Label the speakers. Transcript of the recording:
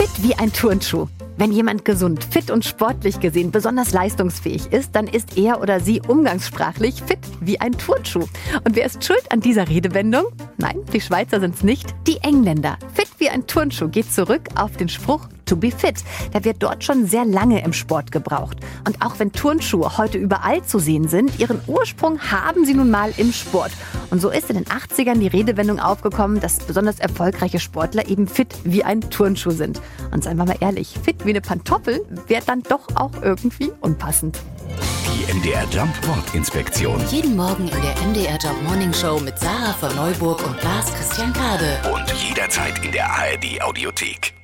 Speaker 1: Fit wie ein Turnschuh. Wenn jemand gesund, fit und sportlich gesehen besonders leistungsfähig ist, dann ist er oder sie umgangssprachlich fit wie ein Turnschuh. Und wer ist schuld an dieser Redewendung? Nein, die Schweizer sind's nicht, die Engländer. Fit wie ein Turnschuh geht zurück auf den Spruch to be fit. Der wird dort schon sehr lange im Sport gebraucht. Und auch wenn Turnschuhe heute überall zu sehen sind, ihren Ursprung haben sie nun mal im Sport. Und so ist in den 80ern die Redewendung aufgekommen, dass besonders erfolgreiche Sportler eben fit wie ein Turnschuh sind. Und seien wir mal ehrlich, fit wie eine Pantoffel wäre dann doch auch irgendwie unpassend.
Speaker 2: Die MDR Jump Wortinspektion.
Speaker 3: Jeden Morgen in der MDR Job Morning Show mit Sarah von Neuburg und Lars Christian Kade.
Speaker 2: Und jederzeit in der ARD Audiothek.